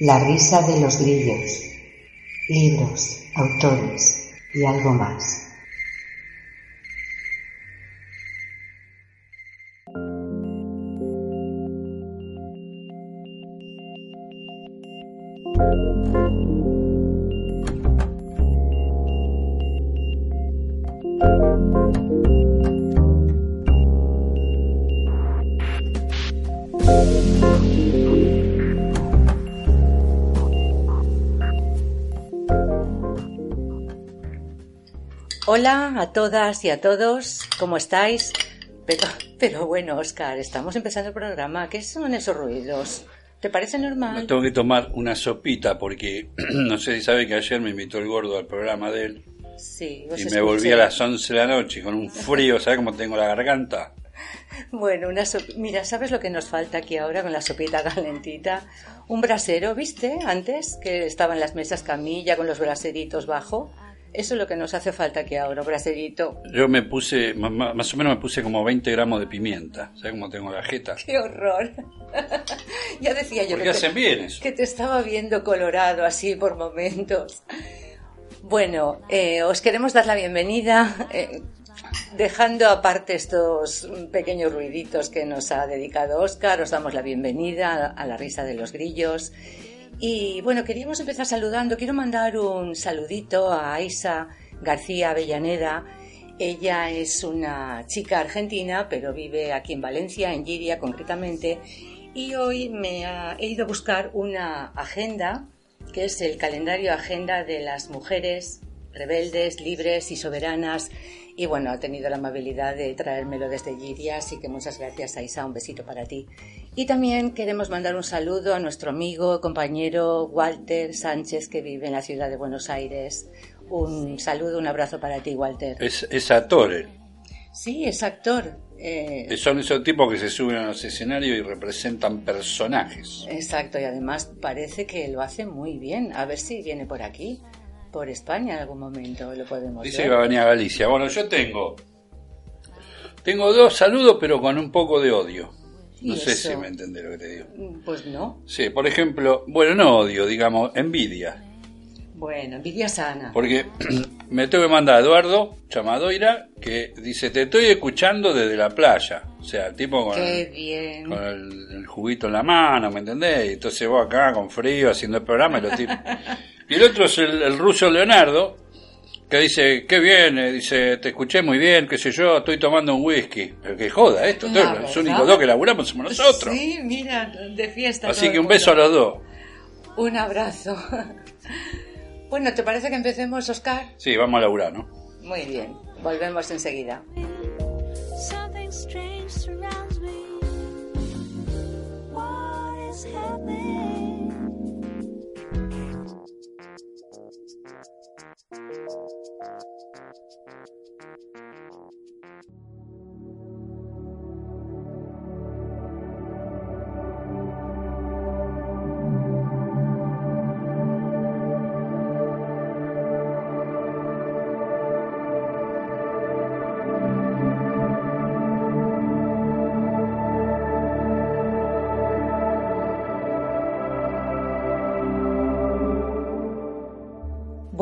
La risa de los grillos. Libros, autores y algo más. Hola a todas y a todos, ¿cómo estáis? Pero, pero bueno, Oscar, estamos empezando el programa. ¿Qué son esos ruidos? ¿Te parece normal? Me tengo que tomar una sopita porque no sé si sabe que ayer me invitó el gordo al programa de él. Sí, y me volví a las 11 de la noche con un frío, ¿sabes cómo tengo la garganta? Bueno, una mira, ¿sabes lo que nos falta aquí ahora con la sopita calentita? Un brasero, ¿viste? Antes que estaban las mesas camilla con los braseritos bajo. Eso es lo que nos hace falta aquí ahora, braserito. Yo me puse, más o menos me puse como 20 gramos de pimienta. ¿Sabes cómo tengo la jeta? ¡Qué horror! ya decía yo que, hacen bien eso? que te estaba viendo colorado así por momentos. Bueno, eh, os queremos dar la bienvenida, eh, dejando aparte estos pequeños ruiditos que nos ha dedicado Oscar, os damos la bienvenida a la risa de los grillos y bueno, queríamos empezar saludando. Quiero mandar un saludito a Aisa García Avellaneda. Ella es una chica argentina, pero vive aquí en Valencia, en Giria concretamente. Y hoy me he ido a buscar una agenda, que es el calendario agenda de las mujeres rebeldes, libres y soberanas y bueno, ha tenido la amabilidad de traérmelo desde Giria, así que muchas gracias, Aisa, un besito para ti. Y también queremos mandar un saludo a nuestro amigo, compañero Walter Sánchez, que vive en la ciudad de Buenos Aires. Un saludo, un abrazo para ti, Walter. Es, actor él. Sí, es actor. Eh, Son esos tipos que se suben a los escenarios y representan personajes. Exacto, y además parece que lo hace muy bien. A ver si viene por aquí por España en algún momento, lo podemos Dice que va a venir a Galicia. Bueno, yo tengo. Tengo dos saludos, pero con un poco de odio. No sé si me entendés lo que te digo. Pues no. Sí, por ejemplo, bueno, no odio, digamos, envidia. Bueno, envidia sana. Porque me tengo que mandar a Eduardo Chamadoira que dice, te estoy escuchando desde la playa. O sea, tipo con, el, con el, juguito en la mano, ¿me entendés? Y entonces vos acá con frío haciendo el programa y lo tipo... Y el otro es el, ruso Leonardo, que dice, qué bien, eh, dice, te escuché muy bien, qué sé yo, estoy tomando un whisky. Pero que joda esto, los únicos dos que laburamos somos nosotros. Sí, mira, de fiesta. Así que un beso a los dos. Un abrazo. Bueno, ¿te parece que empecemos, Oscar? Sí, vamos a laburar, ¿no? Muy bien, volvemos enseguida. something strange surrounds me. What is happening?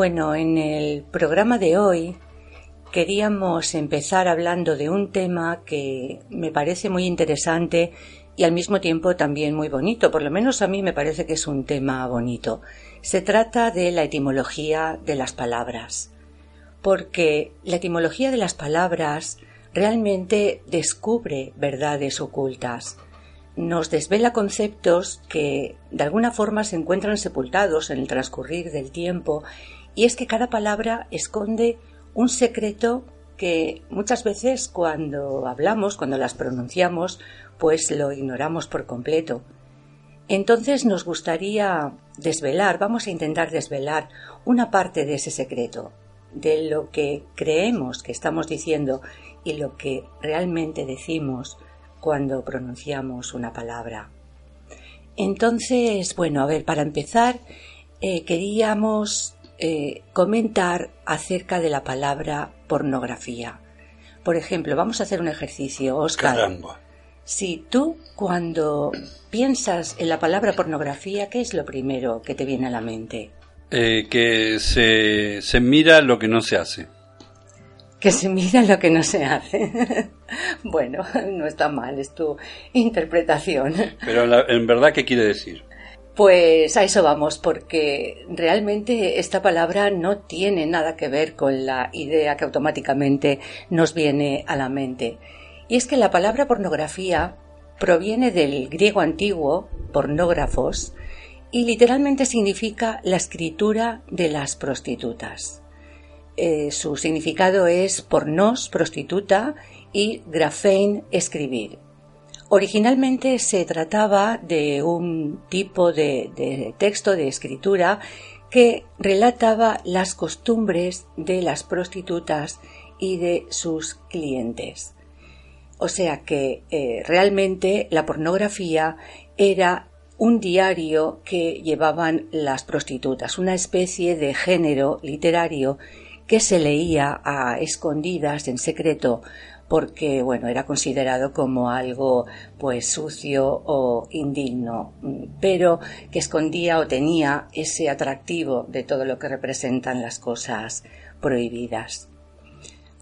Bueno, en el programa de hoy queríamos empezar hablando de un tema que me parece muy interesante y al mismo tiempo también muy bonito, por lo menos a mí me parece que es un tema bonito. Se trata de la etimología de las palabras, porque la etimología de las palabras realmente descubre verdades ocultas, nos desvela conceptos que de alguna forma se encuentran sepultados en el transcurrir del tiempo y es que cada palabra esconde un secreto que muchas veces cuando hablamos, cuando las pronunciamos, pues lo ignoramos por completo. Entonces nos gustaría desvelar, vamos a intentar desvelar una parte de ese secreto, de lo que creemos que estamos diciendo y lo que realmente decimos cuando pronunciamos una palabra. Entonces, bueno, a ver, para empezar, eh, queríamos eh, comentar acerca de la palabra pornografía. Por ejemplo, vamos a hacer un ejercicio, Oscar. Si tú cuando piensas en la palabra pornografía, ¿qué es lo primero que te viene a la mente? Eh, que se, se mira lo que no se hace. Que se mira lo que no se hace. bueno, no está mal, es tu interpretación. Pero en verdad, ¿qué quiere decir? Pues a eso vamos, porque realmente esta palabra no tiene nada que ver con la idea que automáticamente nos viene a la mente. Y es que la palabra pornografía proviene del griego antiguo, pornógrafos, y literalmente significa la escritura de las prostitutas. Eh, su significado es pornos, prostituta, y grafein, escribir. Originalmente se trataba de un tipo de, texto de escritura que relataba las costumbres de las prostitutas y de sus clientes. O sea que eh, realmente la pornografía era un diario que llevaban las prostitutas, una especie de género literario que se leía a escondidas en secreto porque bueno era considerado como algo pues sucio o indigno. Pero que escondía o tenía ese atractivo de todo lo que representan las cosas prohibidas.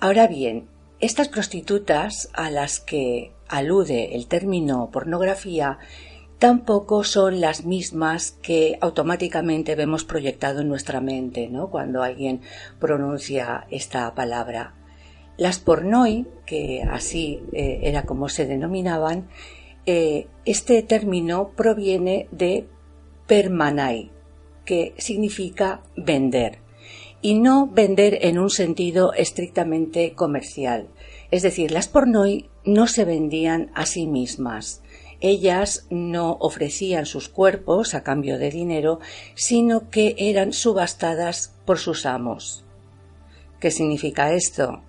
Ahora bien estas prostitutas a las que alude el término pornografía tampoco son las mismas que automáticamente vemos proyectado en nuestra mente ¿no? cuando alguien pronuncia esta palabra las pornoi, que así eh, era como se denominaban, eh, este término proviene de permanai, que significa vender, y no vender en un sentido estrictamente comercial. Es decir, las pornoi no se vendían a sí mismas. Ellas no ofrecían sus cuerpos a cambio de dinero, sino que eran subastadas por sus amos. ¿Qué significa esto?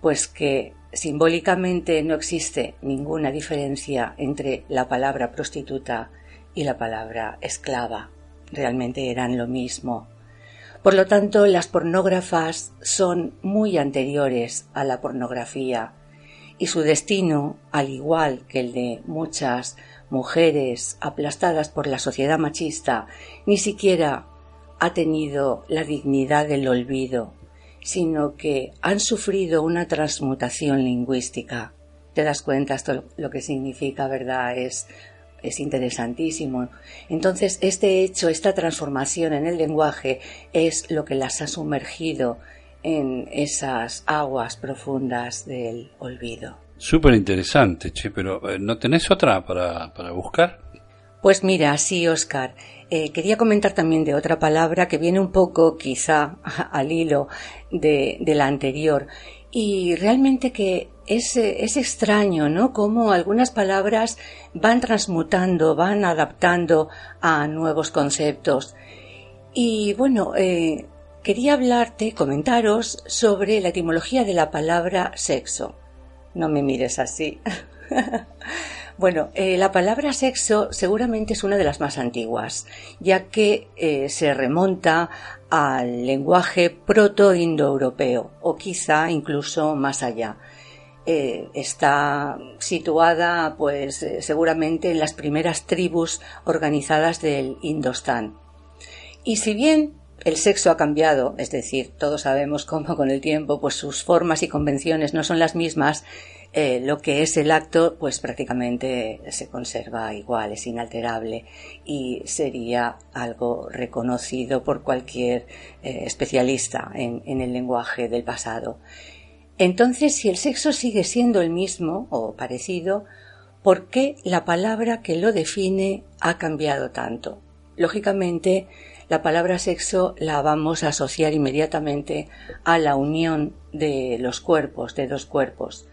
Pues que simbólicamente no existe ninguna diferencia entre la palabra prostituta y la palabra esclava. Realmente eran lo mismo. Por lo tanto, las pornógrafas son muy anteriores a la pornografía y su destino, al igual que el de muchas mujeres aplastadas por la sociedad machista, ni siquiera ha tenido la dignidad del olvido sino que han sufrido una transmutación lingüística. Te das cuenta esto lo que significa, ¿verdad? Es, es interesantísimo. Entonces, este hecho, esta transformación en el lenguaje es lo que las ha sumergido en esas aguas profundas del olvido. Súper interesante, che, pero eh, ¿no tenés otra para, para buscar? Pues mira, sí, Oscar. Eh, quería comentar también de otra palabra que viene un poco, quizá, al hilo de, la anterior. Y realmente que es, es extraño, ¿no? Cómo algunas palabras van transmutando, van adaptando a nuevos conceptos. Y bueno, eh, quería hablarte, comentaros sobre la etimología de la palabra sexo. No me mires así. Bueno, eh, la palabra sexo seguramente es una de las más antiguas, ya que eh, se remonta al lenguaje proto-indoeuropeo, o quizá incluso más allá. Eh, está situada, pues, seguramente en las primeras tribus organizadas del Indostán. Y si bien el sexo ha cambiado, es decir, todos sabemos cómo con el tiempo, pues sus formas y convenciones no son las mismas, eh, lo que es el acto, pues prácticamente se conserva igual, es inalterable y sería algo reconocido por cualquier eh, especialista en, en el lenguaje del pasado. Entonces, si el sexo sigue siendo el mismo o parecido, ¿por qué la palabra que lo define ha cambiado tanto? Lógicamente, la palabra sexo la vamos a asociar inmediatamente a la unión de los cuerpos, de dos cuerpos.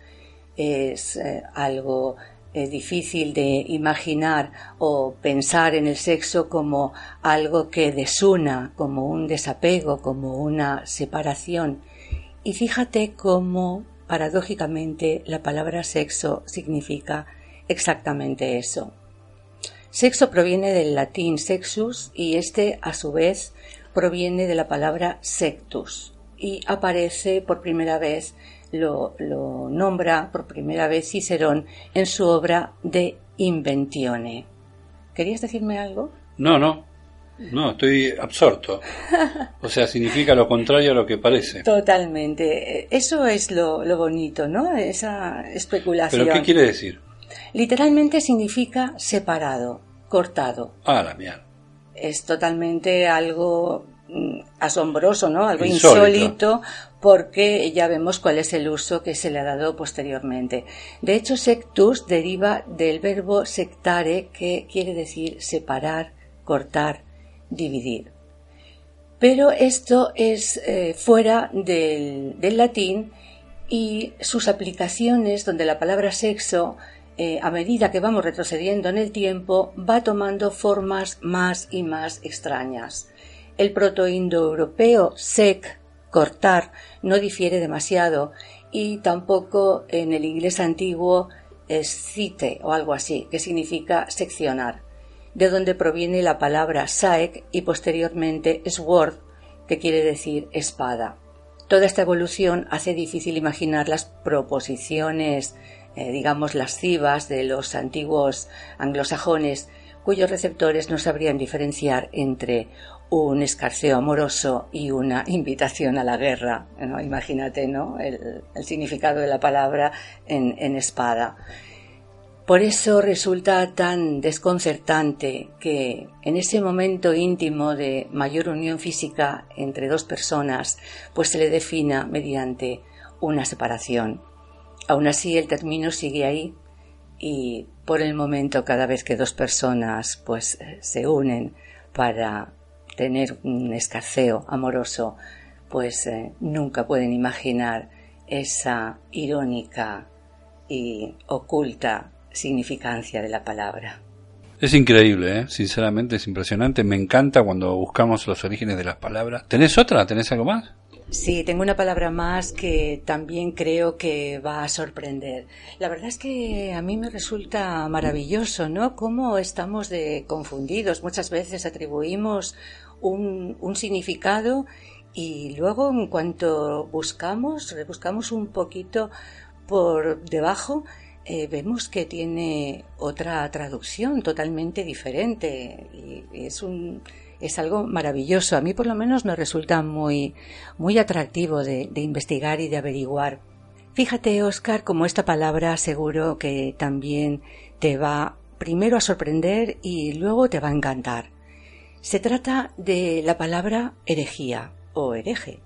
Es eh, algo eh, difícil de imaginar o pensar en el sexo como algo que desuna, como un desapego, como una separación. Y fíjate cómo, paradójicamente, la palabra sexo significa exactamente eso. Sexo proviene del latín sexus y este a su vez proviene de la palabra sectus y aparece por primera vez, lo, nombra por primera vez Cicerón en su obra de Inventione. ¿Querías decirme algo? No, no. No, estoy absorto. O sea, significa lo contrario a lo que parece. Totalmente. Eso es lo, lo bonito, ¿no? Esa especulación. ¿Pero qué quiere decir? Literalmente significa separado, cortado. Ah, la mierda. Es totalmente algo mm, asombroso, ¿no? Algo insólito. Porque ya vemos cuál es el uso que se le ha dado posteriormente. De hecho, sectus deriva del verbo sectare, que quiere decir separar, cortar, dividir. Pero esto es eh, fuera del, latín y sus aplicaciones, donde la palabra sexo eh, a medida que vamos retrocediendo en el tiempo, va tomando formas más y más extrañas. El protoindoeuropeo sec, cortar, no difiere demasiado y tampoco en el inglés antiguo es cite o algo así, que significa seccionar, de donde proviene la palabra saek y posteriormente sword, que quiere decir espada. Toda esta evolución hace difícil imaginar las proposiciones eh, digamos, lascivas de los antiguos anglosajones, cuyos receptores no sabrían diferenciar entre un escarceo amoroso y una invitación a la guerra. Imagínate ¿no? El, significado de la palabra en, en espada. Por eso resulta tan desconcertante que en ese momento íntimo de mayor unión física entre dos personas, pues se le defina mediante una separación. Aún así, el término sigue ahí y por el momento cada vez que dos personas pues se unen para tener un escarceo amoroso, pues eh, nunca pueden imaginar esa irónica y oculta significancia de la palabra. Es increíble, ¿eh? sinceramente es impresionante. Me encanta cuando buscamos los orígenes de las palabras. ¿Tenés otra? ¿Tenés algo más? Sí, tengo una palabra más que también creo que va a sorprender. La verdad es que a mí me resulta maravilloso, ¿no? Cómo estamos de confundidos. Muchas veces atribuimos un, significado y luego en cuanto buscamos, rebuscamos un poquito por debajo, eh, vemos que tiene otra traducción totalmente diferente y es un es algo maravilloso. A mí por lo menos me resulta muy, muy atractivo de, investigar y de averiguar. Fíjate, Oscar, como esta palabra seguro que también te va primero a sorprender y luego te va a encantar. Se trata de la palabra herejía o hereje.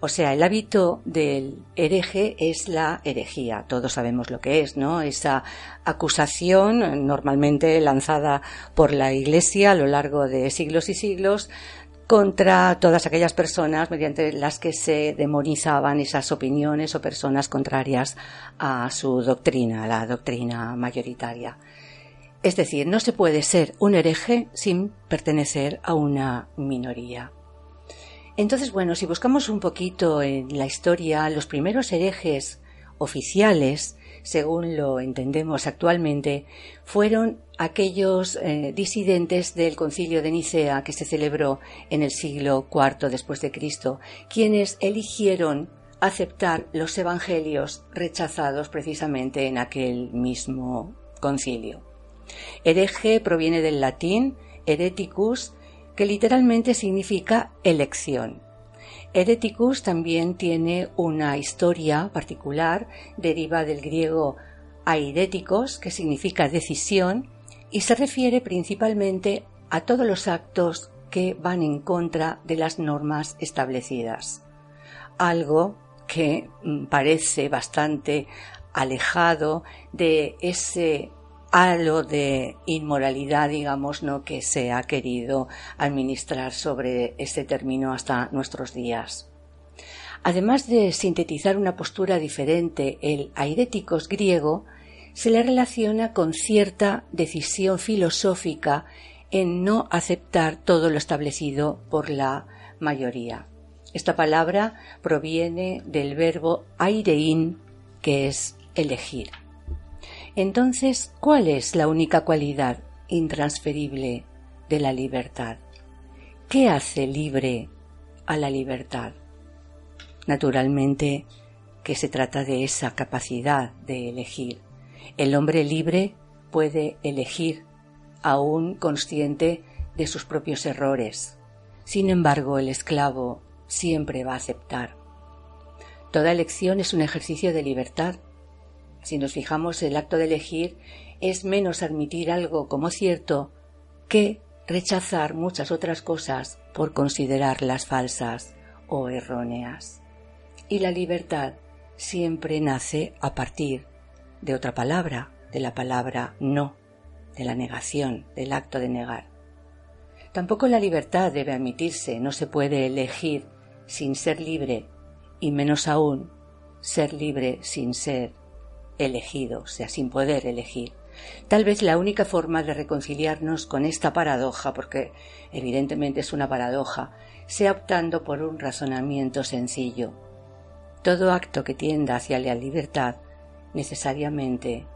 O sea, el hábito del hereje es la herejía. Todos sabemos lo que es, ¿no? Esa acusación normalmente lanzada por la Iglesia a lo largo de siglos y siglos contra todas aquellas personas mediante las que se demonizaban esas opiniones o personas contrarias a su doctrina, la doctrina mayoritaria. Es decir, no se puede ser un hereje sin pertenecer a una minoría. Entonces, bueno, si buscamos un poquito en la historia, los primeros herejes oficiales, según lo entendemos actualmente, fueron aquellos eh, disidentes del concilio de Nicea que se celebró en el siglo IV después de Cristo, quienes eligieron aceptar los evangelios rechazados precisamente en aquel mismo concilio. Hereje proviene del latín hereticus, que literalmente significa elección. Hereticus también tiene una historia particular, deriva del griego airéticos, que significa decisión, y se refiere principalmente a todos los actos que van en contra de las normas establecidas. Algo que mm, parece bastante alejado de ese a lo de inmoralidad, digamos, ¿no? que se ha querido administrar sobre este término hasta nuestros días. Además de sintetizar una postura diferente, el airéticos griego se le relaciona con cierta decisión filosófica en no aceptar todo lo establecido por la mayoría. Esta palabra proviene del verbo airein, que es elegir. Entonces, ¿cuál es la única cualidad intransferible de la libertad? ¿Qué hace libre a la libertad? Naturalmente que se trata de esa capacidad de elegir. El hombre libre puede elegir, aún consciente de sus propios errores. Sin embargo, el esclavo siempre va a aceptar. Toda elección es un ejercicio de libertad. Si nos fijamos, el acto de elegir es menos admitir algo como cierto que rechazar muchas otras cosas por considerarlas falsas o erróneas y la libertad siempre nace a partir de otra palabra, de la palabra no, de la negación, del acto de negar. Tampoco la libertad debe admitirse, no se puede elegir sin ser libre y menos aún ser libre sin ser elegido, o sea, sin poder elegir. Tal vez la única forma de reconciliarnos con esta paradoja, porque evidentemente es una paradoja, sea optando por un razonamiento sencillo, todo acto que tienda hacia la libertad necesariamente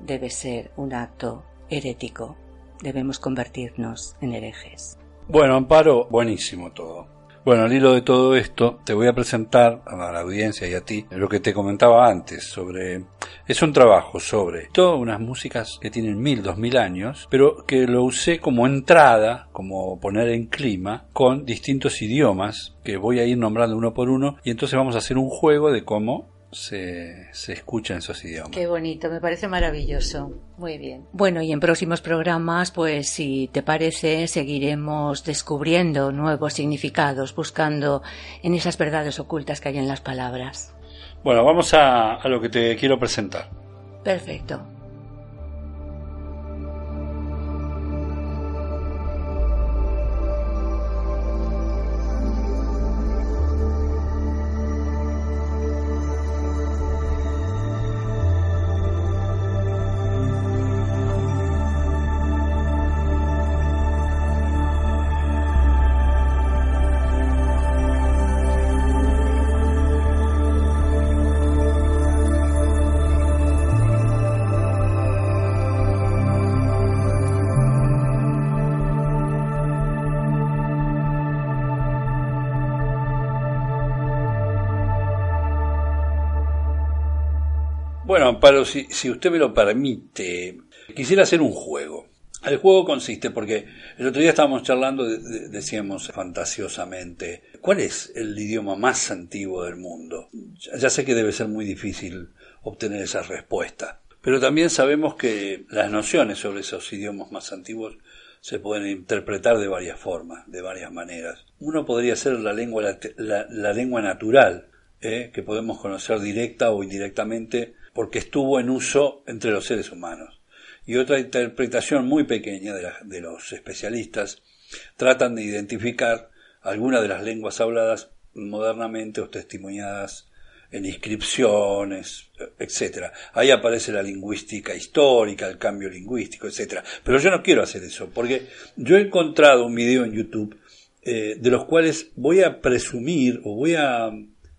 debe ser un acto herético. Debemos convertirnos en herejes. Bueno, Amparo, buenísimo todo. Bueno, al hilo de todo esto, te voy a presentar a la audiencia y a ti lo que te comentaba antes sobre... Es un trabajo sobre todas unas músicas que tienen mil, dos mil años, pero que lo usé como entrada, como poner en clima, con distintos idiomas que voy a ir nombrando uno por uno y entonces vamos a hacer un juego de cómo se, se escucha en esos idiomas. Qué bonito, me parece maravilloso. Muy bien. Bueno, y en próximos programas, pues si te parece, seguiremos descubriendo nuevos significados, buscando en esas verdades ocultas que hay en las palabras. Bueno, vamos a, a lo que te quiero presentar. Perfecto. Amparo, si, si usted me lo permite, quisiera hacer un juego. El juego consiste, porque el otro día estábamos charlando, de- de- decíamos fantasiosamente, ¿cuál es el idioma más antiguo del mundo? Ya, sé que debe ser muy difícil obtener esa respuesta, pero también sabemos que las nociones sobre esos idiomas más antiguos se pueden interpretar de varias formas, de varias maneras. Uno podría ser la lengua, la, la lengua natural, ¿eh? que podemos conocer directa o indirectamente porque estuvo en uso entre los seres humanos. Y otra interpretación muy pequeña de, de los especialistas tratan de identificar algunas de las lenguas habladas modernamente o testimoniadas en inscripciones, etcétera. Ahí aparece la lingüística histórica, el cambio lingüístico, etcétera. Pero yo no quiero hacer eso, porque yo he encontrado un video en YouTube eh, de los cuales voy a presumir o voy a,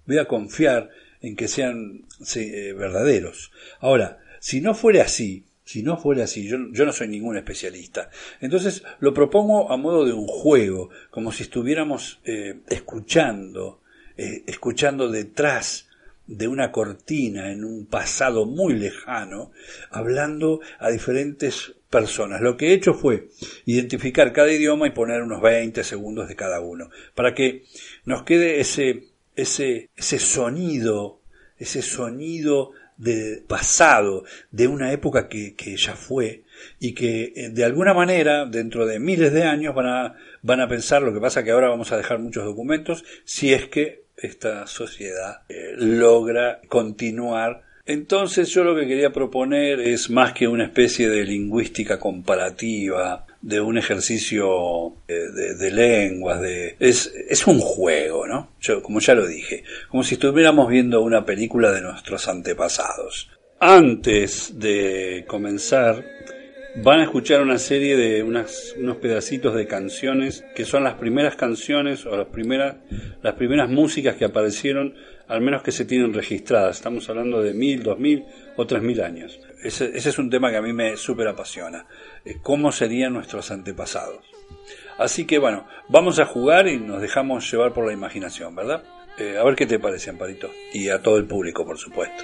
voy a confiar en que sean eh, verdaderos. Ahora, si no fuera así, si no fuera así, yo, yo no soy ningún especialista. Entonces lo propongo a modo de un juego, como si estuviéramos eh, escuchando, eh, escuchando detrás de una cortina en un pasado muy lejano, hablando a diferentes personas. Lo que he hecho fue identificar cada idioma y poner unos 20 segundos de cada uno, para que nos quede ese, ese, ese sonido, ese sonido de pasado, de una época que, que ya fue, y que eh, de alguna manera, dentro de miles de años, van a, van a pensar, lo que pasa que ahora vamos a dejar muchos documentos, si es que esta sociedad eh, logra continuar Entonces yo lo que quería proponer es más que una especie de lingüística comparativa, de un ejercicio eh, de, lenguas, de, es, es, un juego, ¿no? Yo, como ya lo dije, como si estuviéramos viendo una película de nuestros antepasados. Antes de comenzar, van a escuchar una serie de unas, unos pedacitos de canciones que son las primeras canciones o las primeras, las primeras músicas que aparecieron, al menos que se tienen registradas. Estamos hablando de mil, dos mil o tres mil años. Ese, ese, es un tema que a mí me súper apasiona. Eh, ¿Cómo serían nuestros antepasados? Así que bueno, vamos a jugar y nos dejamos llevar por la imaginación, ¿verdad? Eh, a ver qué te parece, Amparito. Y a todo el público, por supuesto.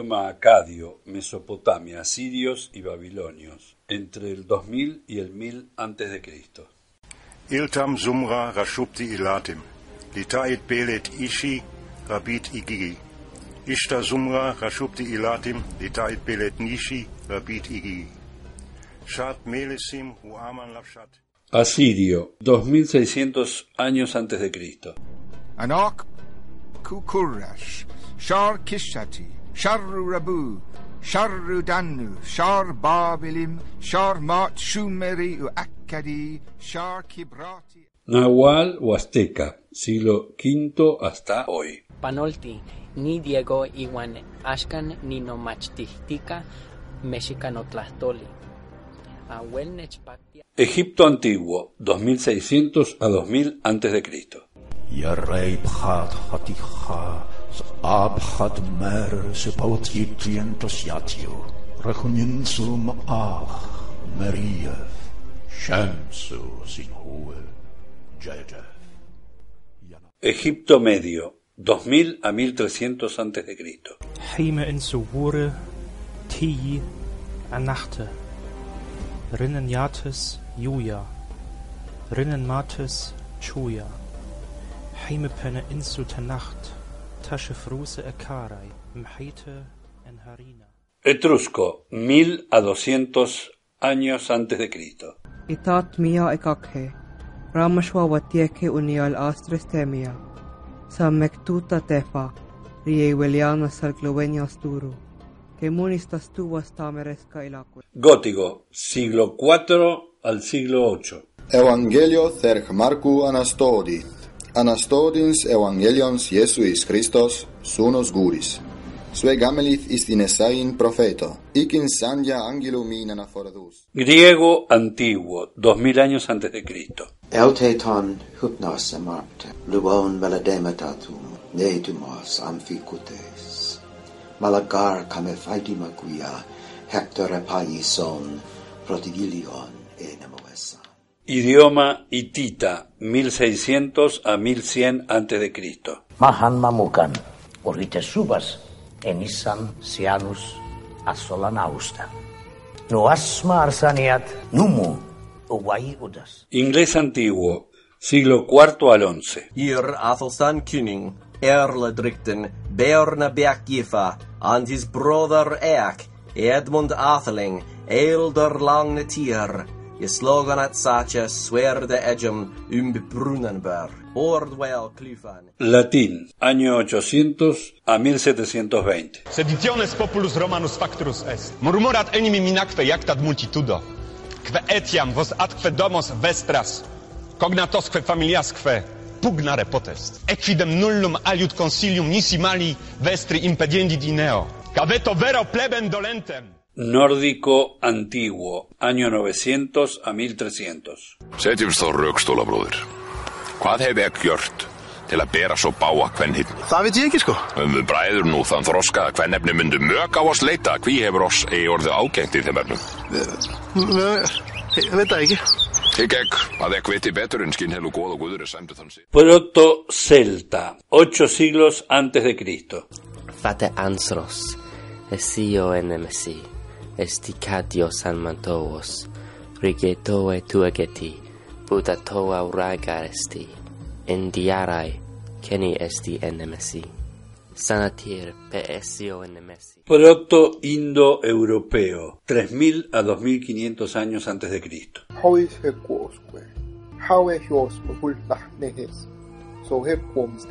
Idioma acadio, Mesopotamia, sirios y babilonios, entre el 2000 y el 1000 antes de Cristo. Iltam Zumra Rashupti Ilatim, Litait Belet Ishi Rabit Igigi, Ishta Zumra Rashupti Ilatim, Litait Belet Nishi Rabit Igigi, Shat Melesim Huaman Lavshat. Asirio, 2600 años antes de Cristo. Anak Kukurash, Shar Kishati, Sharru Rabu, Sharru Danu, Shar Babilim, Shar Mat Shumeri u Akkadi, Shar Kibrati. Nahual o Azteca, siglo V hasta hoy. Panolti, ni Diego Iwan Ashkan ni Nomachtihtika, Mexicanotlastoli. Egipto antiguo, 2600 a 2000 antes Ab mer se pautjikientos jatio. Rachuninzum ach, Maria. Shamsu sin huel, Egipto Medio, 2000 a 1300 a.C. Heime in Suwure, Tiji, Anachte, Rinnenjates, Juja, Rinnenmates, Chuja, Heimepenne in Nacht. Tasche fruse Ekarai, Mheite en Harina. Etrusco, 1000 a 200 años antes de Cristo. Itat mia ekakhe. Ramashwa watieke unial astres temia. Sa mektuta tefa. Rie Weliana salclovenia sturu. Que munistas tuvas tameresca ilacue. Gótico, siglo IV al siglo VIII. Evangelio therch Marcu Anastodith. Αναστόδινς Ευαγγέλιονς Ιესουίς Χριστός, Σούνος Γούρης. Σου εγάμελιθ εις την profeto, προφέτο, οικιν σάντια άγγελου μην αναφοραδούς. Griego antiguo, 2000 años antes de Cristo. Euteton hypnos amarte, luon meladematatum, netumos amphicutes. Malagar camefaidimaquia, hector epaison, protigilion, Idioma hitita, 1600 a 1100 antes de Cristo. Mahan mamukan, orite subas, enisam sianus asolanausta. No asma arsaniat numu udas. Inglés antiguo, siglo IV al XI. Ir Athelstan Kuning, Erle Drikten, Berna Bergifa, and his brother Eak, Edmund Atheling, eilder langne tier, i slogan at sacha swerde edgem um Brunenberg, Ordwell Clifan. Latín, año 800 a 1720. Seditiones populus Romanus facturus est. Murmurat enim minacque iactat multitudo. Que etiam vos atque domos vestras, cognatosque familiasque pugnare potest. Equidem nullum aliud consilium nisi mali vestri impediendi dineo. Caveto vero plebem dolentem. Nórdico antiguo, año 900 a 1300. Setjumst þá rökstóla, bróðir. Hvað hef ég gjört til að bera svo báa kvennhinn? Það veit ég ekki sko. Um við bræður nú þann þroska að kvennefni myndu mök á oss leita hví hefur oss eigi orðið ágengt í þeim efnum. Ég veit það ekki. Hygg ekki að ekki viti betur en skinn helu góð og guður er. Proto Celta, ocho siglos antes de Cristo. Fate ansros, esio enemesi, esticatio san mantovos, rigetoe tuageti, butatoa uragar esti, indiarai, keni esti enemesi, sanatir pe esio enemesi. Proto Indo-Europeo, 3000 a 2500 años antes de Cristo. Hois he quosque, haue hios mahul nehes, so he quoms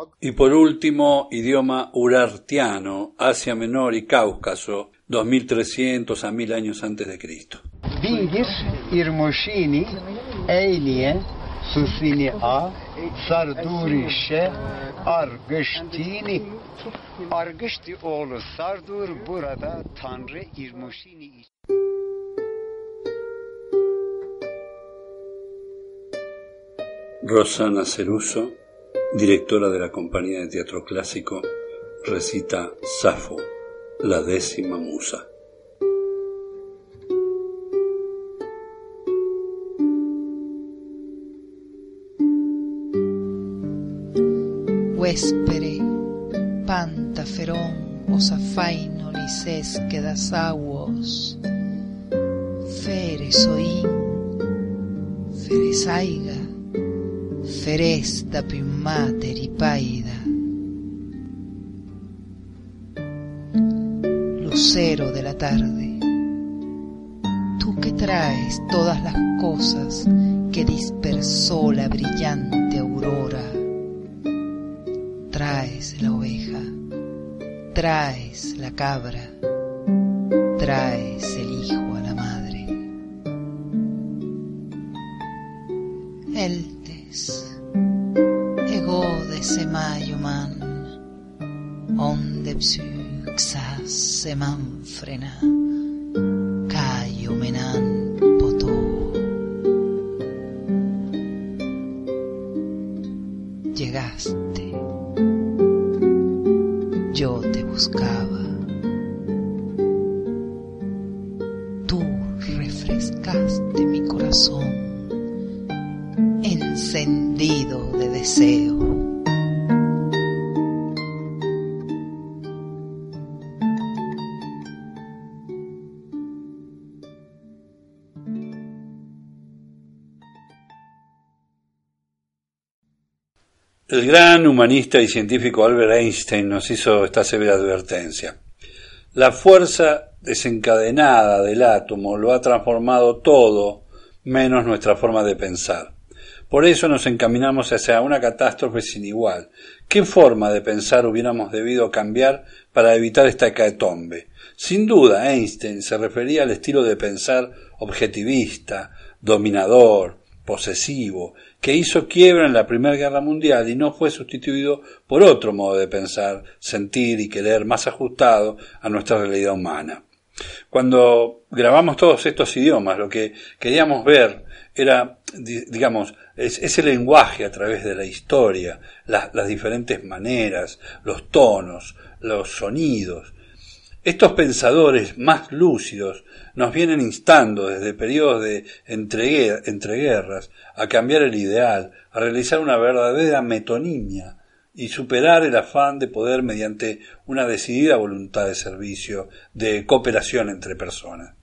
ag, Y por último, idioma urartiano, Asia Menor y Cáucaso, 2300 a 1000 años antes de Cristo. Vingir, Irmoshini, Einie, Susini A, Sardurishe, Argıştini. Argışti oğlu Sardur burada Tanrı İrmoşini Rosana Ceruso, directora de la compañía de teatro clásico, recita Safo, la décima musa. Huéspere, pantaferón, osafaino, lices, quedasaguos, feresoín, feresaiga, feresta pimater y paida. Lucero de la tarde, tú que traes todas las cosas que dispersó la brillante aurora, traes la oveja, traes la cabra, traes el semanfrena, cayo menan potó. Llegaste, yo te buscaba. El gran humanista y científico Albert Einstein nos hizo esta severa advertencia. La fuerza desencadenada del átomo lo ha transformado todo menos nuestra forma de pensar. Por eso nos encaminamos hacia una catástrofe sin igual. ¿Qué forma de pensar hubiéramos debido cambiar para evitar esta hecatombe? Sin duda, Einstein se refería al estilo de pensar objetivista, dominador, posesivo, que hizo quiebra en la Primera Guerra Mundial y no fue sustituido por otro modo de pensar, sentir y querer más ajustado a nuestra realidad humana. Cuando grabamos todos estos idiomas, lo que queríamos ver era, digamos, es, ese lenguaje a través de la historia, la, las diferentes maneras, los tonos, los sonidos. Estos pensadores más lúcidos nos vienen instando desde periodos de entreguerras a cambiar el ideal, a realizar una verdadera metonimia y superar el afán de poder mediante una decidida voluntad de servicio, de cooperación entre personas.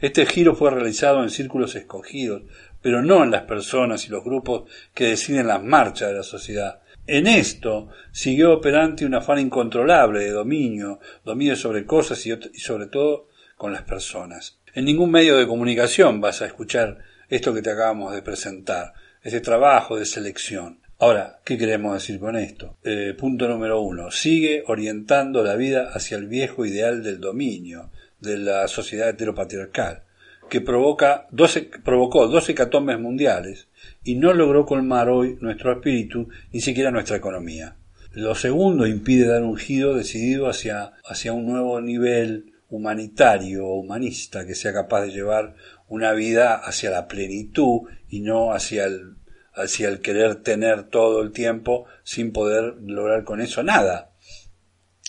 Este giro fue realizado en círculos escogidos, pero no en las personas y los grupos que deciden las marchas de la sociedad. En esto siguió operante un afán incontrolable de dominio, dominio sobre cosas y, sobre todo con las personas. En ningún medio de comunicación vas a escuchar esto que te acabamos de presentar, ese trabajo de selección. Ahora, ¿qué queremos decir con esto? Eh, punto número uno. Sigue orientando la vida hacia el viejo ideal del dominio, de la sociedad heteropatriarcal, que provoca 12, provocó dos hecatombes mundiales y no logró colmar hoy nuestro espíritu, ni siquiera nuestra economía. Lo segundo impide dar un giro decidido hacia, hacia un nuevo nivel humanitario o humanista que sea capaz de llevar una vida hacia la plenitud y no hacia el hacia el querer tener todo el tiempo sin poder lograr con eso nada.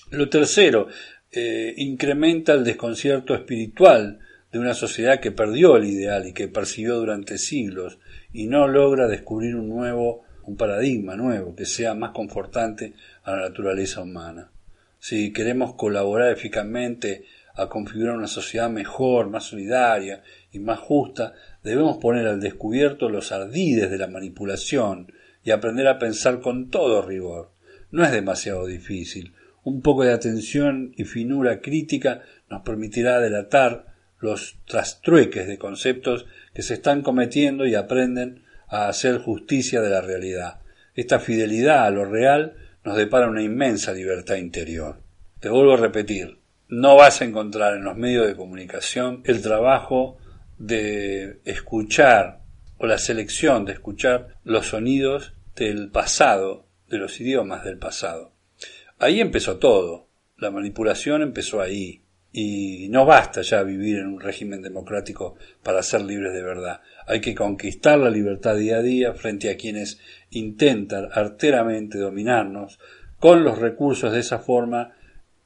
Lo tercero, eh, incrementa el desconcierto espiritual de una sociedad que perdió el ideal y que persiguió durante siglos y no logra descubrir un nuevo, un paradigma nuevo que sea más confortante a la naturaleza humana. Si queremos colaborar eficazmente a configurar una sociedad mejor, más solidaria y más justa, debemos poner al descubierto los ardides de la manipulación y aprender a pensar con todo rigor. No es demasiado difícil. Un poco de atención y finura crítica nos permitirá delatar los trastrueques de conceptos que se están cometiendo y aprenden a hacer justicia de la realidad. Esta fidelidad a lo real nos depara una inmensa libertad interior. Te vuelvo a repetir, no vas a encontrar en los medios de comunicación el trabajo de escuchar o la selección de escuchar los sonidos del pasado, de los idiomas del pasado. Ahí empezó todo. La manipulación empezó ahí. Y no basta ya vivir en un régimen democrático para ser libres de verdad. Hay que conquistar la libertad día a día frente a quienes intentan arteramente dominarnos con los recursos de esa forma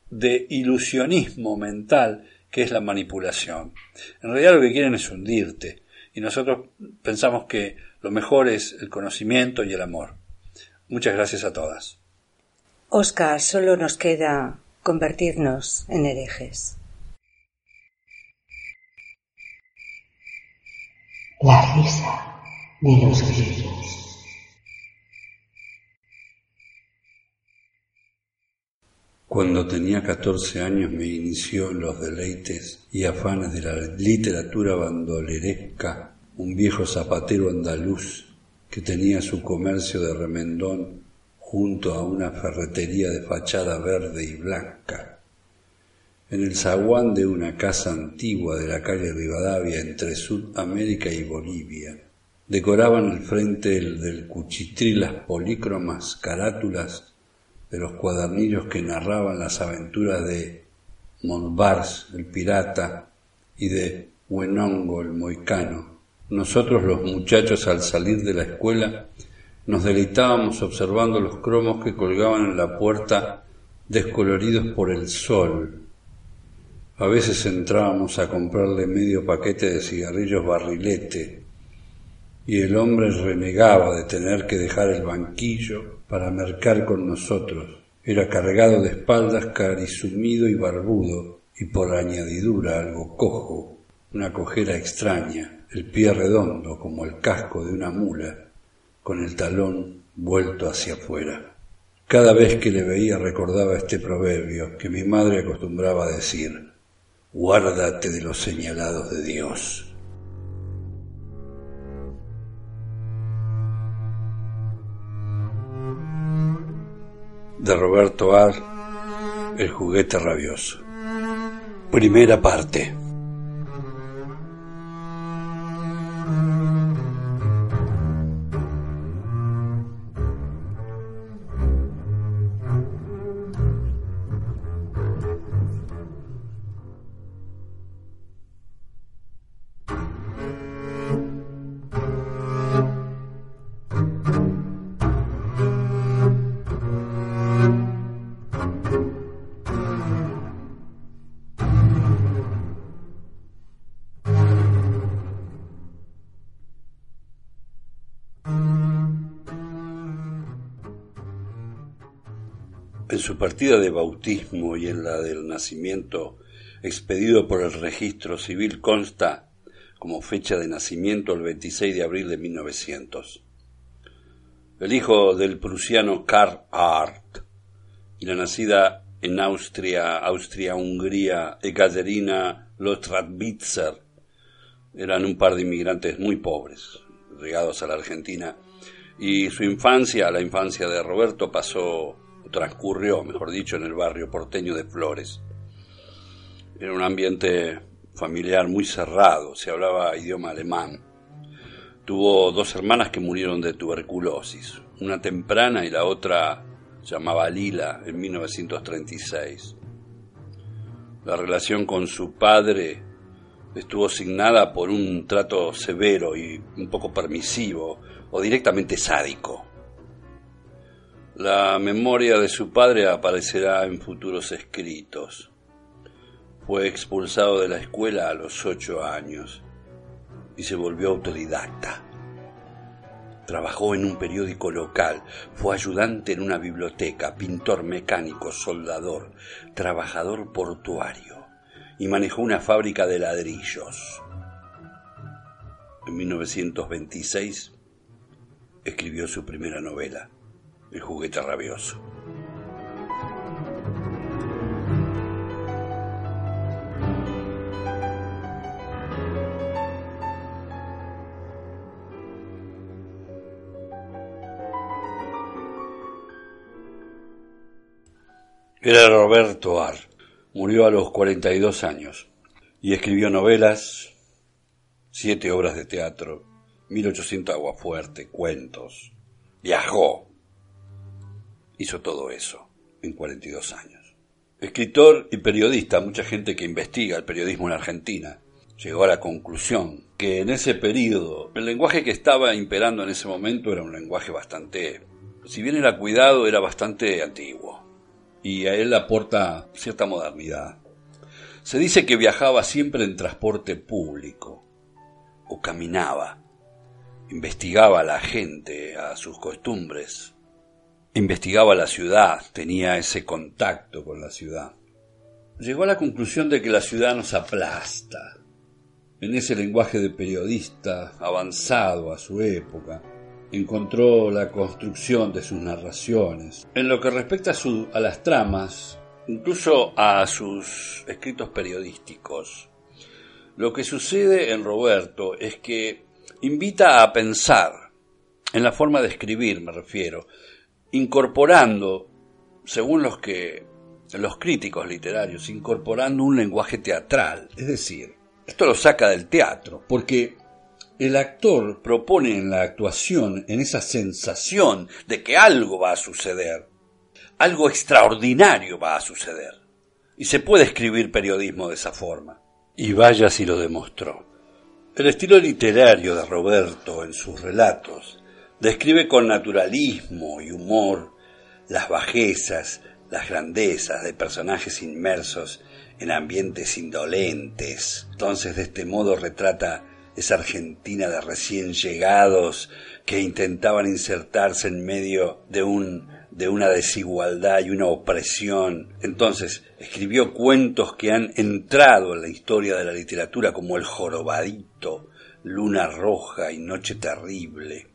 de ilusionismo mental que es la manipulación. En realidad lo que quieren es hundirte y nosotros pensamos que lo mejor es el conocimiento y el amor. Muchas gracias a todas. Oscar, solo nos queda convertirnos en herejes. La risa de los grillos. Cuando tenía catorce años me inició en los deleites y afanes de la literatura bandoleresca un viejo zapatero andaluz que tenía su comercio de remendón junto a una ferretería de fachada verde y blanca. En el zaguán de una casa antigua de la calle Rivadavia entre Sudamérica y Bolivia, decoraban el frente del cuchitril las polícromas carátulas de los cuadernillos que narraban las aventuras de Montbars, el pirata, y de Huenongo, el moicano. Nosotros los muchachos al salir de la escuela nos deleitábamos observando los cromos que colgaban en la puerta descoloridos por el sol. A veces entrábamos a comprarle medio paquete de cigarrillos barrilete y el hombre renegaba de tener que dejar el banquillo para mercar con nosotros. Era cargado de espaldas, carisumido y barbudo, y por añadidura algo cojo, una cojera extraña, el pie redondo como el casco de una mula, con el talón vuelto hacia afuera. Cada vez que le veía recordaba este proverbio que mi madre acostumbraba decir, guárdate de los señalados de Dios. de Roberto Ar, El juguete rabioso. Primera parte. En su partida de bautismo y en la del nacimiento expedido por el registro civil, consta como fecha de nacimiento el 26 de abril de 1900. El hijo del prusiano Karl Art y la nacida en Austria, Austria-Hungría, Ekaterina Lostratbitzer, eran un par de inmigrantes muy pobres, llegados a la Argentina, y su infancia, la infancia de Roberto, pasó, transcurrió, mejor dicho, en el barrio porteño de Flores. Era un ambiente familiar muy cerrado, se hablaba idioma alemán. Tuvo dos hermanas que murieron de tuberculosis, una temprana y la otra llamaba Lila en 1936. La relación con su padre estuvo signada por un trato severo y un poco permisivo o directamente sádico. La memoria de su padre aparecerá en futuros escritos. Fue expulsado de la escuela a los ocho años y se volvió autodidacta. Trabajó en un periódico local, fue ayudante en una biblioteca, pintor mecánico, soldador, trabajador portuario y manejó una fábrica de ladrillos. En 1926 escribió su primera novela, El juguete rabioso. Era Roberto Ar. Murió a los 42 años y escribió novelas, siete obras de teatro, 1800 aguafuerte, cuentos. Viajó. Hizo todo eso en 42 años. Escritor y periodista, mucha gente que investiga el periodismo en Argentina llegó a la conclusión que en ese periodo el lenguaje que estaba imperando en ese momento era un lenguaje bastante, si bien era cuidado, era bastante antiguo y a él aporta cierta modernidad. Se dice que viajaba siempre en transporte público o caminaba, investigaba a la gente, a sus costumbres, investigaba la ciudad, tenía ese contacto con la ciudad. Llegó a la conclusión de que la ciudad nos aplasta, en ese lenguaje de periodista avanzado a su época, encontró la construcción de sus narraciones. En lo que respecta a, a las tramas, incluso a sus escritos periodísticos, lo que sucede en Roberto es que invita a pensar, en la forma de escribir me refiero, incorporando, según los que los críticos literarios, incorporando un lenguaje teatral, es decir, esto lo saca del teatro, porque el actor propone en la actuación, en esa sensación de que algo va a suceder, algo extraordinario va a suceder. Y se puede escribir periodismo de esa forma. Y vaya si lo demostró. El estilo literario de Roberto en sus relatos describe con naturalismo y humor las bajezas, las grandezas de personajes inmersos en ambientes indolentes. Entonces de este modo retrata esa Argentina de recién llegados que intentaban insertarse en medio de un de una desigualdad y una opresión. Entonces, escribió cuentos que han entrado en la historia de la literatura como El jorobadito, Luna roja y Noche terrible,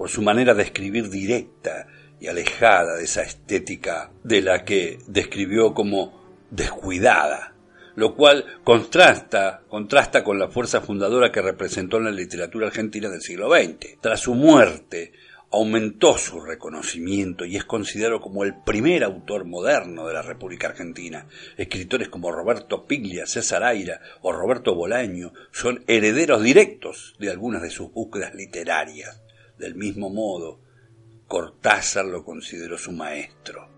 por su manera de escribir directa y alejada de esa estética de la que describió como descuidada lo cual contrasta, contrasta con la fuerza fundadora que representó en la literatura argentina del siglo XX. Tras su muerte, aumentó su reconocimiento y es considerado como el primer autor moderno de la República Argentina. Escritores como Roberto Piglia, César Aira o Roberto Bolaño son herederos directos de algunas de sus búsquedas literarias. Del mismo modo, Cortázar lo consideró su maestro.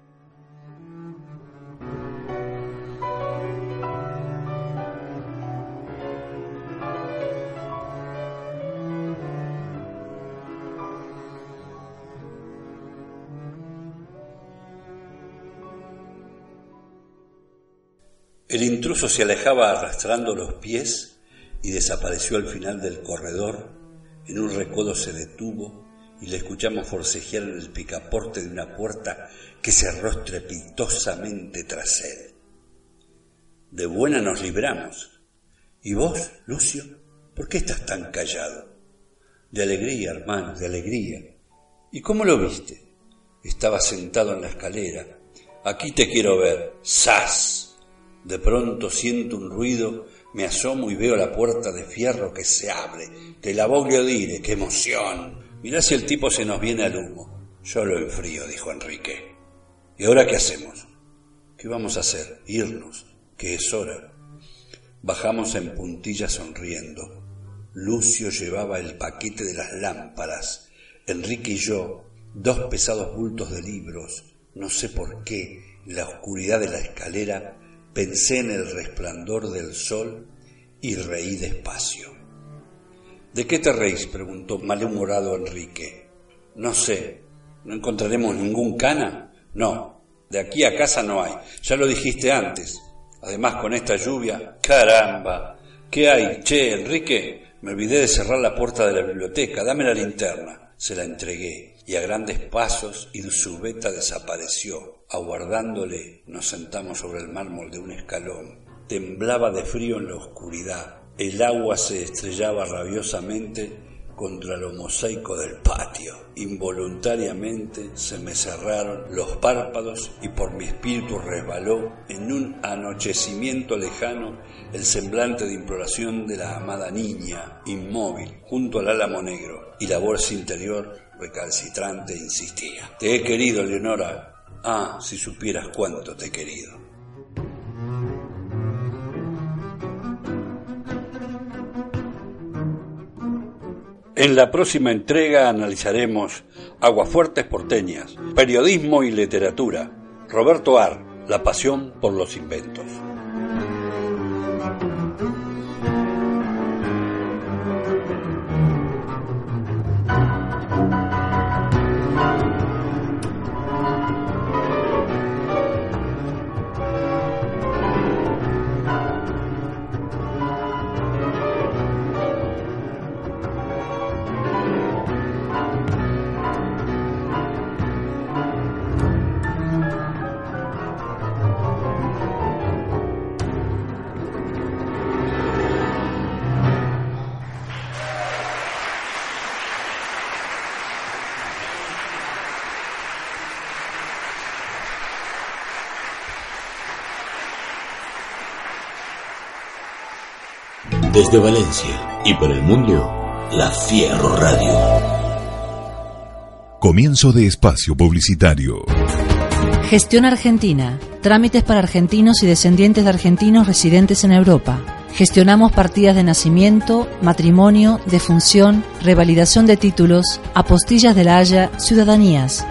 El intruso se alejaba arrastrando los pies y desapareció al final del corredor. En un recodo se detuvo y le escuchamos forcejear en el picaporte de una puerta que cerró estrepitosamente tras él. De buena nos libramos. ¿Y vos, Lucio? ¿Por qué estás tan callado? De alegría, hermano, de alegría. ¿Y cómo lo viste? Estaba sentado en la escalera. Aquí te quiero ver. ¡Sas! De pronto siento un ruido, me asomo y veo la puerta de fierro que se abre. Te la a dire, qué emoción. Mirá si el tipo se nos viene al humo. Yo lo enfrío, dijo Enrique. ¿Y ahora qué hacemos? ¿Qué vamos a hacer? Irnos, que es hora. Bajamos en puntillas sonriendo. Lucio llevaba el paquete de las lámparas. Enrique y yo, dos pesados bultos de libros. No sé por qué, en la oscuridad de la escalera, pensé en el resplandor del sol y reí despacio. ¿De qué te reís? preguntó malhumorado Enrique. No sé. ¿No encontraremos ningún cana? No. De aquí a casa no hay. Ya lo dijiste antes. Además, con esta lluvia. ¡Caramba! ¿Qué hay? Che, Enrique, me olvidé de cerrar la puerta de la biblioteca. Dame la linterna. Se la entregué. Y a grandes pasos beta desapareció. Aguardándole, nos sentamos sobre el mármol de un escalón. Temblaba de frío en la oscuridad. El agua se estrellaba rabiosamente contra lo mosaico del patio. Involuntariamente se me cerraron los párpados y por mi espíritu resbaló en un anochecimiento lejano el semblante de imploración de la amada niña, inmóvil, junto al álamo negro, y la bolsa interior recalcitrante insistía. Te he querido, Leonora. Ah, si supieras cuánto te he querido. En la próxima entrega analizaremos Aguafuertes porteñas, periodismo y literatura. Roberto Ar, la pasión por los inventos. Desde Valencia y para el mundo, La Fierro Radio. Comienzo de espacio publicitario. Gestión Argentina. Trámites para argentinos y descendientes de argentinos residentes en Europa. Gestionamos partidas de nacimiento, matrimonio, defunción, revalidación de títulos, apostillas de la Haya, ciudadanías.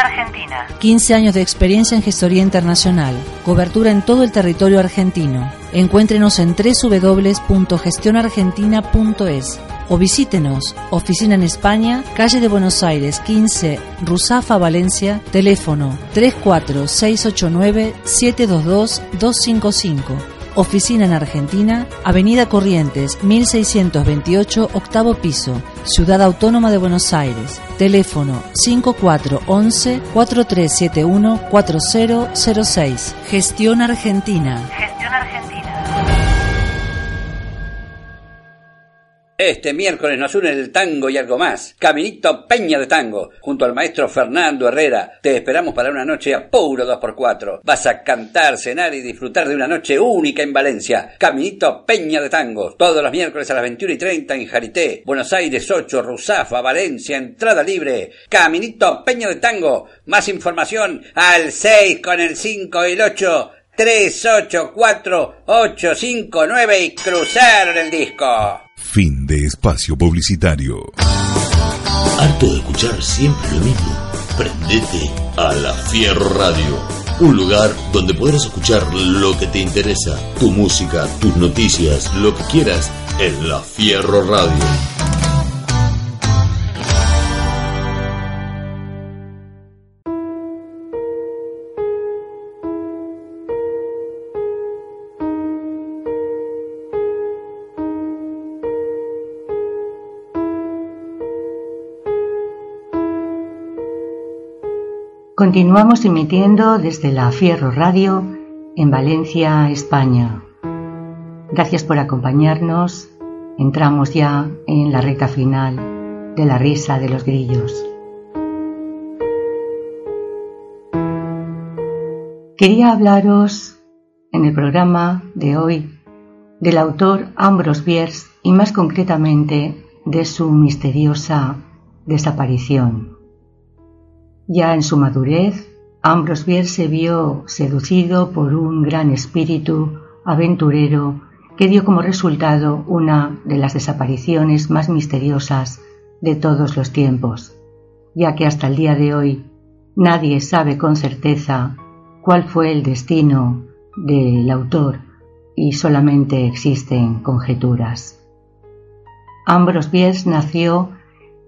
Argentina. 15 años de experiencia en gestoría internacional. Cobertura en todo el territorio argentino. Encuéntrenos en www.gestionargentina.es o visítenos, oficina en España, calle de Buenos Aires 15, Rusafa, Valencia, teléfono 34689-722-255. Oficina en Argentina, Avenida Corrientes, 1628, octavo piso, Ciudad Autónoma de Buenos Aires. Teléfono 5411-4371-4006. Gestión Argentina. Este miércoles nos une el tango y algo más. Caminito Peña de Tango, junto al maestro Fernando Herrera. Te esperamos para una noche a puro 2x4. Vas a cantar, cenar y disfrutar de una noche única en Valencia. Caminito Peña de Tango, todos los miércoles a las 21 y 30 en Jarité. Buenos Aires 8, Rusafa, Valencia, entrada libre. Caminito Peña de Tango. Más información al 6 con el 5 y el 8. 384-859 y cruzaron el disco. Fin de espacio publicitario. Harto de escuchar siempre lo mismo. Prendete a la Fierro Radio. Un lugar donde podrás escuchar lo que te interesa. Tu música, tus noticias, lo que quieras en la Fierro Radio. Continuamos emitiendo desde la Fierro Radio en Valencia, España. Gracias por acompañarnos. Entramos ya en la recta final de la risa de los grillos. Quería hablaros en el programa de hoy del autor Ambrose Bierce y más concretamente de su misteriosa desaparición. Ya en su madurez, Ambrose Bierce se vio seducido por un gran espíritu aventurero que dio como resultado una de las desapariciones más misteriosas de todos los tiempos, ya que hasta el día de hoy nadie sabe con certeza cuál fue el destino del autor y solamente existen conjeturas. Ambrose Bierce nació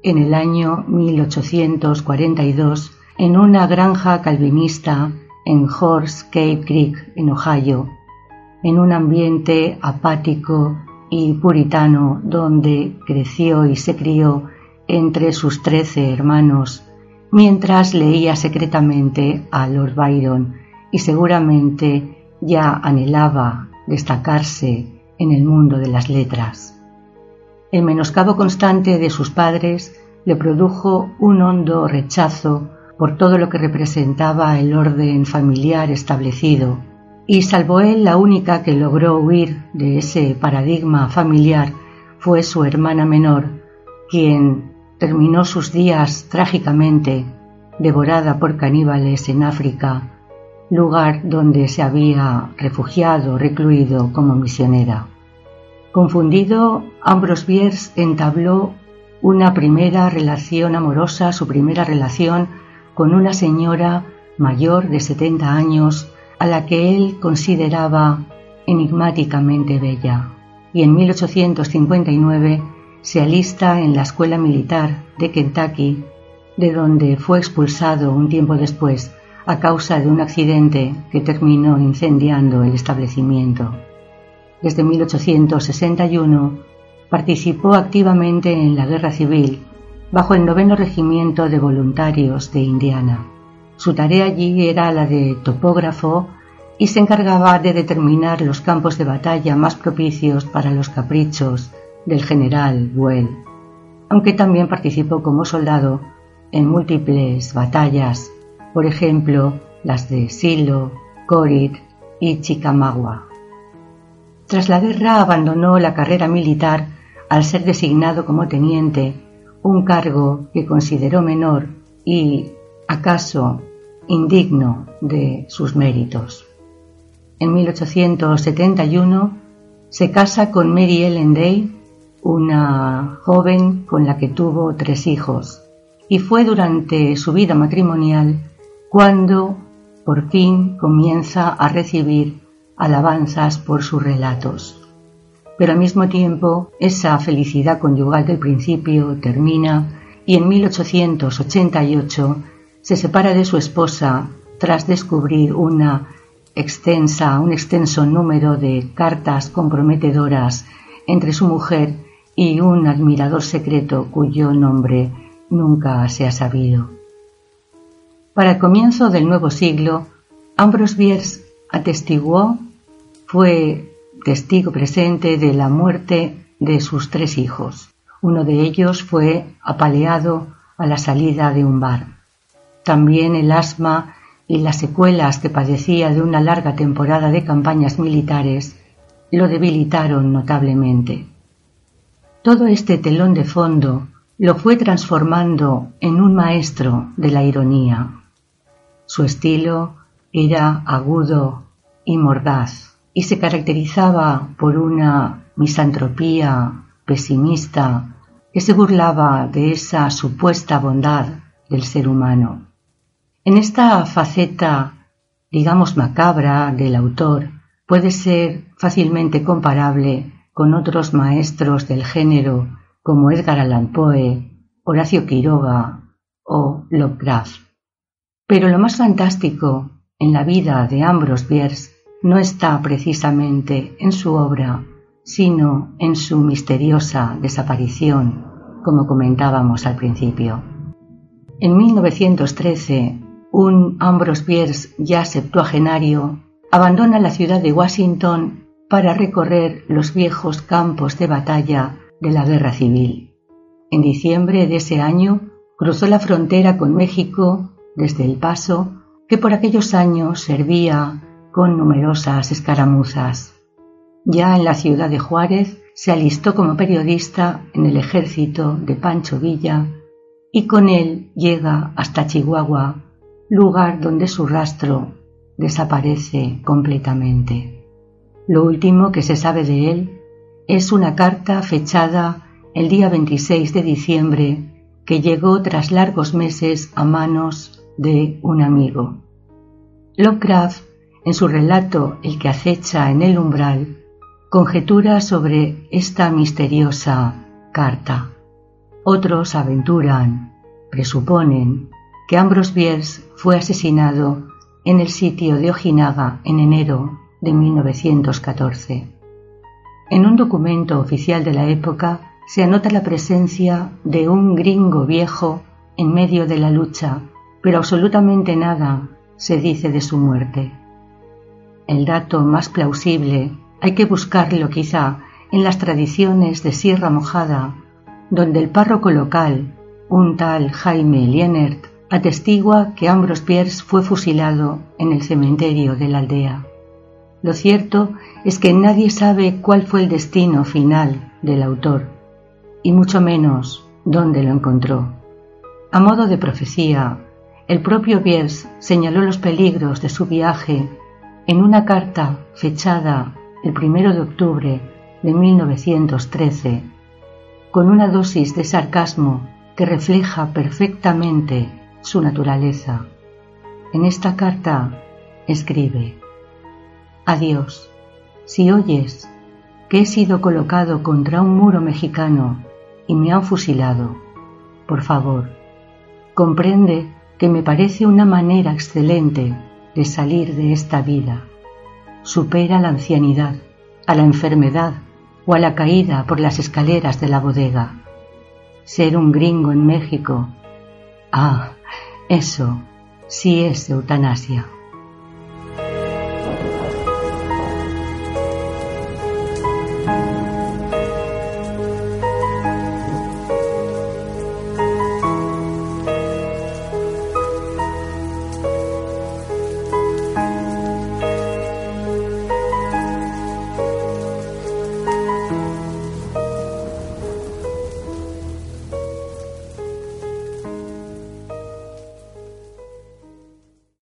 en el año 1842 en una granja calvinista en Horse Cave Creek, en Ohio, en un ambiente apático y puritano donde creció y se crió entre sus trece hermanos, mientras leía secretamente a Lord Byron y seguramente ya anhelaba destacarse en el mundo de las letras. El menoscabo constante de sus padres le produjo un hondo rechazo por todo lo que representaba el orden familiar establecido, y salvo él la única que logró huir de ese paradigma familiar fue su hermana menor, quien terminó sus días trágicamente devorada por caníbales en África, lugar donde se había refugiado, recluido como misionera. Confundido, Ambrose Bierce entabló una primera relación amorosa, su primera relación con una señora mayor de 70 años a la que él consideraba enigmáticamente bella. Y en 1859 se alista en la escuela militar de Kentucky, de donde fue expulsado un tiempo después a causa de un accidente que terminó incendiando el establecimiento. Desde 1861 participó activamente en la guerra civil bajo el noveno regimiento de voluntarios de Indiana. Su tarea allí era la de topógrafo y se encargaba de determinar los campos de batalla más propicios para los caprichos del general Buell, aunque también participó como soldado en múltiples batallas, por ejemplo las de Silo, Corit y Chickamauga. Tras la guerra abandonó la carrera militar al ser designado como teniente, un cargo que consideró menor y, acaso, indigno de sus méritos. En 1871 se casa con Mary Ellen Day, una joven con la que tuvo tres hijos, y fue durante su vida matrimonial cuando por fin comienza a recibir alabanzas por sus relatos. Pero al mismo tiempo, esa felicidad conyugal del principio termina y en 1888 se separa de su esposa tras descubrir una extensa, un extenso número de cartas comprometedoras entre su mujer y un admirador secreto cuyo nombre nunca se ha sabido. Para el comienzo del nuevo siglo, Ambrose Bierce atestiguó fue testigo presente de la muerte de sus tres hijos. Uno de ellos fue apaleado a la salida de un bar. También el asma y las secuelas que padecía de una larga temporada de campañas militares lo debilitaron notablemente. Todo este telón de fondo lo fue transformando en un maestro de la ironía. Su estilo era agudo y mordaz y se caracterizaba por una misantropía pesimista que se burlaba de esa supuesta bondad del ser humano. En esta faceta, digamos macabra, del autor, puede ser fácilmente comparable con otros maestros del género como Edgar Allan Poe, Horacio Quiroga o Lovecraft. Pero lo más fantástico en la vida de Ambrose Bierce no está precisamente en su obra, sino en su misteriosa desaparición, como comentábamos al principio. En 1913, un Ambrose Bierce ya septuagenario abandona la ciudad de Washington para recorrer los viejos campos de batalla de la guerra civil. En diciembre de ese año cruzó la frontera con México desde El Paso, que por aquellos años servía con numerosas escaramuzas. Ya en la ciudad de Juárez se alistó como periodista en el ejército de Pancho Villa y con él llega hasta Chihuahua, lugar donde su rastro desaparece completamente. Lo último que se sabe de él es una carta fechada el día 26 de diciembre que llegó tras largos meses a manos de un amigo. Lovecraft, en su relato El que acecha en el umbral, conjetura sobre esta misteriosa carta. Otros aventuran, presuponen, que Ambrose Bierce fue asesinado en el sitio de Ojinaga en enero de 1914. En un documento oficial de la época se anota la presencia de un gringo viejo en medio de la lucha, pero absolutamente nada se dice de su muerte. El dato más plausible hay que buscarlo quizá en las tradiciones de Sierra Mojada, donde el párroco local, un tal Jaime Lienert, atestigua que Ambrose Pierce fue fusilado en el cementerio de la aldea. Lo cierto es que nadie sabe cuál fue el destino final del autor, y mucho menos dónde lo encontró. A modo de profecía, el propio Pierce señaló los peligros de su viaje en una carta fechada el primero de octubre de 1913, con una dosis de sarcasmo que refleja perfectamente su naturaleza. En esta carta escribe, Adiós, si oyes que he sido colocado contra un muro mexicano y me han fusilado, por favor, comprende que me parece una manera excelente de salir de esta vida supera la ancianidad, a la enfermedad o a la caída por las escaleras de la bodega. Ser un gringo en México. Ah, eso sí es eutanasia.